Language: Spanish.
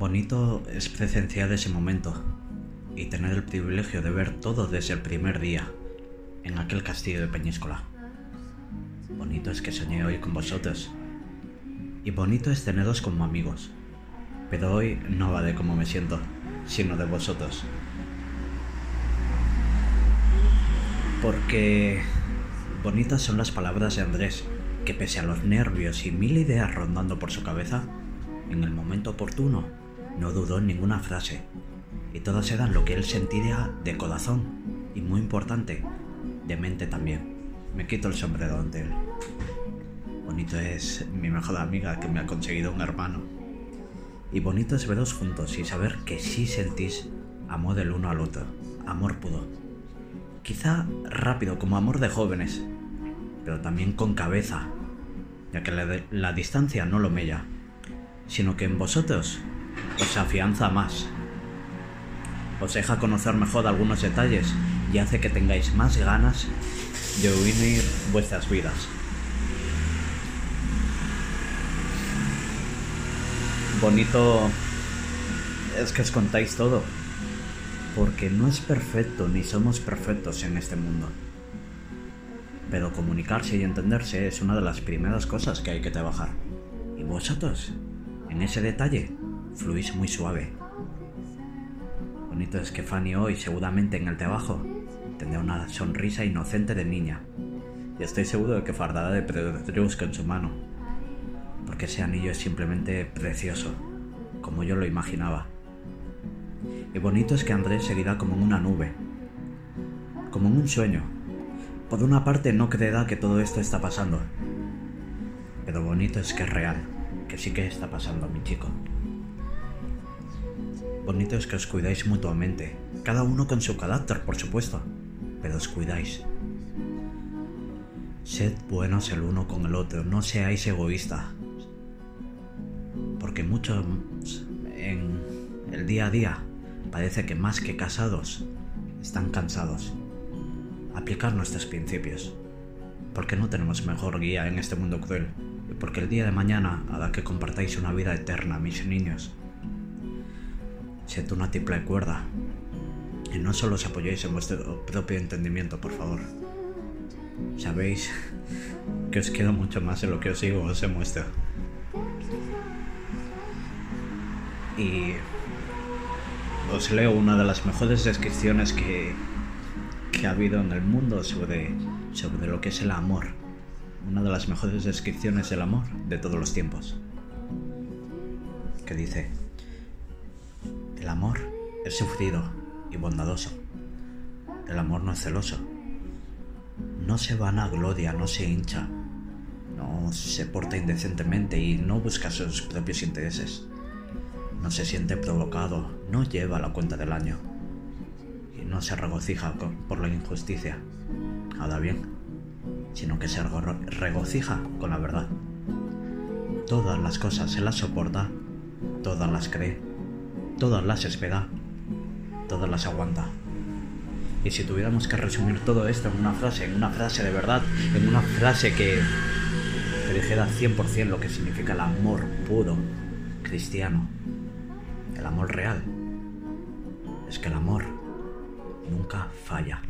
Bonito es presenciar ese momento y tener el privilegio de ver todo desde el primer día en aquel castillo de Peñíscola. Bonito es que soñé hoy con vosotros y bonito es teneros como amigos, pero hoy no va de cómo me siento, sino de vosotros. Porque bonitas son las palabras de Andrés, que pese a los nervios y mil ideas rondando por su cabeza, en el momento oportuno no dudó en ninguna frase, y todas eran lo que él sentía de corazón, y muy importante, de mente también. Me quito el sombrero ante él. Bonito es mi mejor amiga que me ha conseguido un hermano. Y bonito es veros juntos y saber que sí sentís amor del uno al otro, amor puro. Quizá rápido como amor de jóvenes, pero también con cabeza, ya que la, la distancia no lo mella, sino que en vosotros os afianza más. Os deja conocer mejor algunos detalles y hace que tengáis más ganas de unir vuestras vidas. Bonito es que os contáis todo, porque no es perfecto ni somos perfectos en este mundo. Pero comunicarse y entenderse es una de las primeras cosas que hay que trabajar. Y vosotros, en ese detalle, fluís muy suave. Bonito es que Fanny hoy, seguramente en el trabajo, tendrá una sonrisa inocente de niña. Y estoy seguro de que fardará de pedrusco en su mano. Porque ese anillo es simplemente precioso, como yo lo imaginaba. Y bonito es que Andrés seguirá como en una nube, como en un sueño. Por una parte no creerá que todo esto está pasando, pero bonito es que es real, que sí que está pasando, mi chico. Bonito es que os cuidáis mutuamente, cada uno con su carácter, por supuesto, pero os cuidáis. Sed buenos el uno con el otro, no seáis egoístas. Porque muchos en el día a día parece que más que casados están cansados. Aplicar nuestros principios. Porque no tenemos mejor guía en este mundo cruel. Y porque el día de mañana hará que compartáis una vida eterna, mis niños. Sed una triple cuerda. Y no solo os apoyéis en vuestro propio entendimiento, por favor. Sabéis que os quiero mucho más de lo que os digo, os demuestro. Y os leo una de las mejores descripciones que, que ha habido en el mundo sobre, sobre lo que es el amor. Una de las mejores descripciones del amor de todos los tiempos. Que dice, el amor es sufrido y bondadoso. El amor no es celoso. No se gloria, no se hincha. No se porta indecentemente y no busca sus propios intereses. No se siente provocado, no lleva la cuenta del año. Y no se regocija por la injusticia. Ahora bien, sino que se regocija con la verdad. Todas las cosas se las soporta, todas las cree, todas las espera todas las aguanta. Y si tuviéramos que resumir todo esto en una frase, en una frase de verdad, en una frase que, que dijera 100% lo que significa el amor puro, cristiano, el amor real, es que el amor nunca falla.